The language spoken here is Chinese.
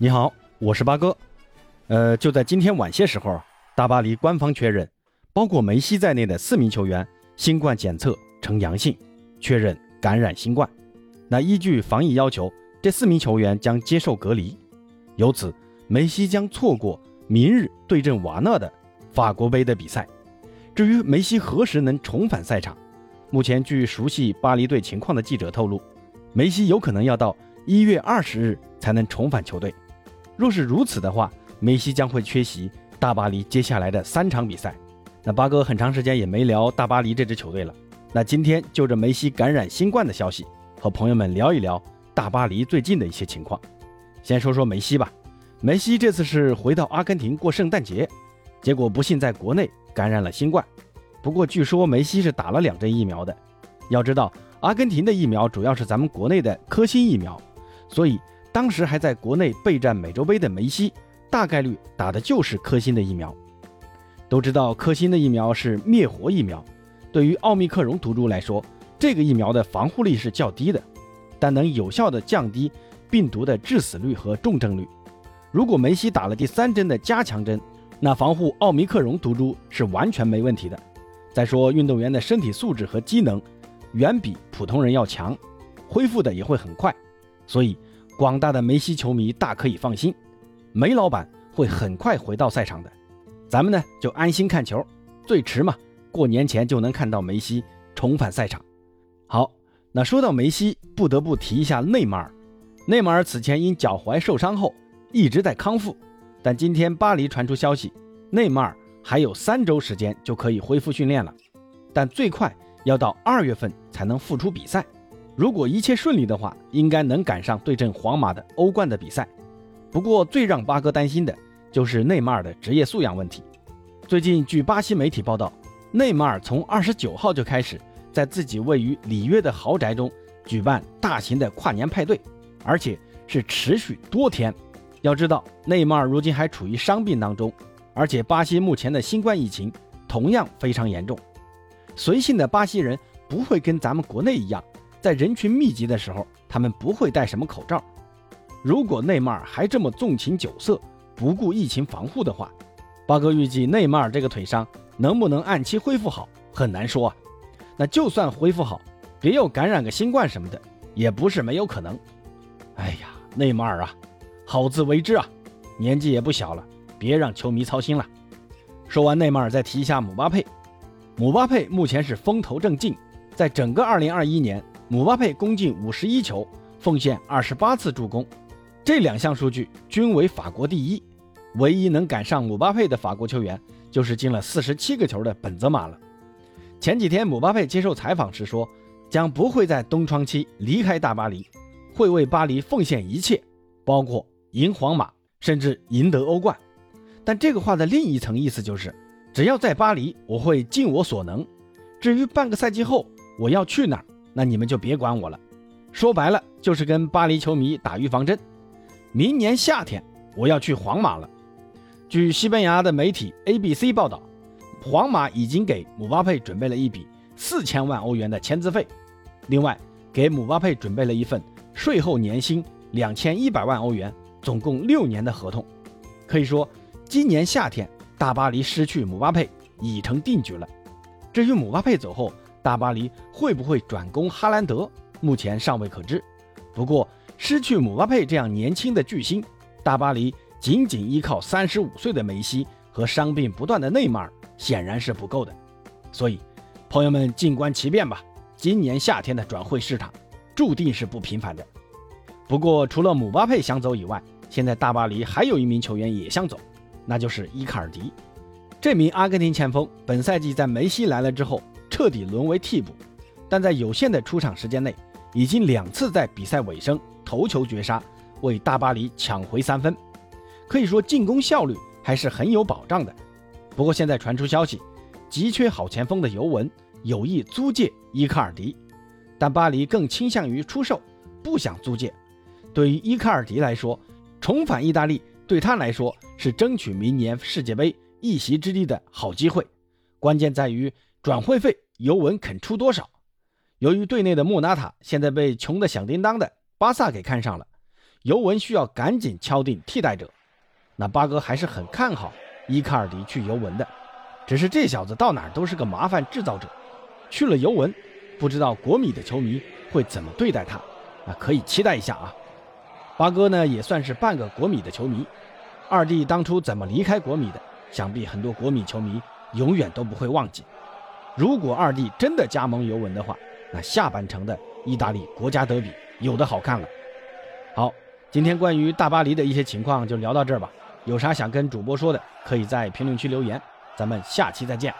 你好，我是八哥。呃，就在今天晚些时候，大巴黎官方确认，包括梅西在内的四名球员新冠检测呈阳性，确认感染新冠。那依据防疫要求，这四名球员将接受隔离。由此，梅西将错过明日对阵瓦纳的法国杯的比赛。至于梅西何时能重返赛场，目前据熟悉巴黎队情况的记者透露，梅西有可能要到一月二十日才能重返球队。若是如此的话，梅西将会缺席大巴黎接下来的三场比赛。那八哥很长时间也没聊大巴黎这支球队了。那今天就着梅西感染新冠的消息，和朋友们聊一聊大巴黎最近的一些情况。先说说梅西吧。梅西这次是回到阿根廷过圣诞节，结果不幸在国内感染了新冠。不过据说梅西是打了两针疫苗的。要知道，阿根廷的疫苗主要是咱们国内的科兴疫苗，所以。当时还在国内备战美洲杯的梅西，大概率打的就是科兴的疫苗。都知道科兴的疫苗是灭活疫苗，对于奥密克戎毒株来说，这个疫苗的防护力是较低的，但能有效的降低病毒的致死率和重症率。如果梅西打了第三针的加强针，那防护奥密克戎毒株是完全没问题的。再说运动员的身体素质和机能远比普通人要强，恢复的也会很快，所以。广大的梅西球迷大可以放心，梅老板会很快回到赛场的。咱们呢就安心看球，最迟嘛过年前就能看到梅西重返赛场。好，那说到梅西，不得不提一下内马尔。内马尔此前因脚踝受伤后一直在康复，但今天巴黎传出消息，内马尔还有三周时间就可以恢复训练了，但最快要到二月份才能复出比赛。如果一切顺利的话，应该能赶上对阵皇马的欧冠的比赛。不过，最让八哥担心的就是内马尔的职业素养问题。最近，据巴西媒体报道，内马尔从二十九号就开始在自己位于里约的豪宅中举办大型的跨年派对，而且是持续多天。要知道，内马尔如今还处于伤病当中，而且巴西目前的新冠疫情同样非常严重。随性的巴西人不会跟咱们国内一样。在人群密集的时候，他们不会戴什么口罩。如果内马尔还这么纵情酒色，不顾疫情防护的话，八哥预计内马尔这个腿伤能不能按期恢复好很难说啊。那就算恢复好，别又感染个新冠什么的，也不是没有可能。哎呀，内马尔啊，好自为之啊，年纪也不小了，别让球迷操心了。说完内马尔，再提一下姆巴佩。姆巴佩目前是风头正劲，在整个2021年。姆巴佩攻进五十一球，奉献二十八次助攻，这两项数据均为法国第一。唯一能赶上姆巴佩的法国球员，就是进了四十七个球的本泽马了。前几天姆巴佩接受采访时说，将不会在冬窗期离开大巴黎，会为巴黎奉献一切，包括赢皇马，甚至赢得欧冠。但这个话的另一层意思就是，只要在巴黎，我会尽我所能。至于半个赛季后我要去哪儿？那你们就别管我了，说白了就是跟巴黎球迷打预防针。明年夏天我要去皇马了。据西班牙的媒体 ABC 报道，皇马已经给姆巴佩准备了一笔四千万欧元的签字费，另外给姆巴佩准备了一份税后年薪两千一百万欧元，总共六年的合同。可以说，今年夏天大巴黎失去姆巴佩已成定局了。至于姆巴佩走后，大巴黎会不会转攻哈兰德？目前尚未可知。不过，失去姆巴佩这样年轻的巨星，大巴黎仅仅依靠三十五岁的梅西和伤病不断的内马尔显然是不够的。所以，朋友们静观其变吧。今年夏天的转会市场注定是不平凡的。不过，除了姆巴佩想走以外，现在大巴黎还有一名球员也想走，那就是伊卡尔迪。这名阿根廷前锋本赛季在梅西来了之后。彻底沦为替补，但在有限的出场时间内，已经两次在比赛尾声头球绝杀，为大巴黎抢回三分，可以说进攻效率还是很有保障的。不过现在传出消息，急缺好前锋的尤文有意租借伊卡尔迪，但巴黎更倾向于出售，不想租借。对于伊卡尔迪来说，重返意大利对他来说是争取明年世界杯一席之地的好机会，关键在于。转会费尤文肯出多少？由于队内的莫纳塔现在被穷得响叮当的巴萨给看上了，尤文需要赶紧敲定替代者。那八哥还是很看好伊卡尔迪去尤文的，只是这小子到哪都是个麻烦制造者。去了尤文，不知道国米的球迷会怎么对待他，啊，可以期待一下啊。八哥呢也算是半个国米的球迷，二弟当初怎么离开国米的，想必很多国米球迷永远都不会忘记。如果二弟真的加盟尤文的话，那下半程的意大利国家德比有的好看了。好，今天关于大巴黎的一些情况就聊到这儿吧。有啥想跟主播说的，可以在评论区留言。咱们下期再见。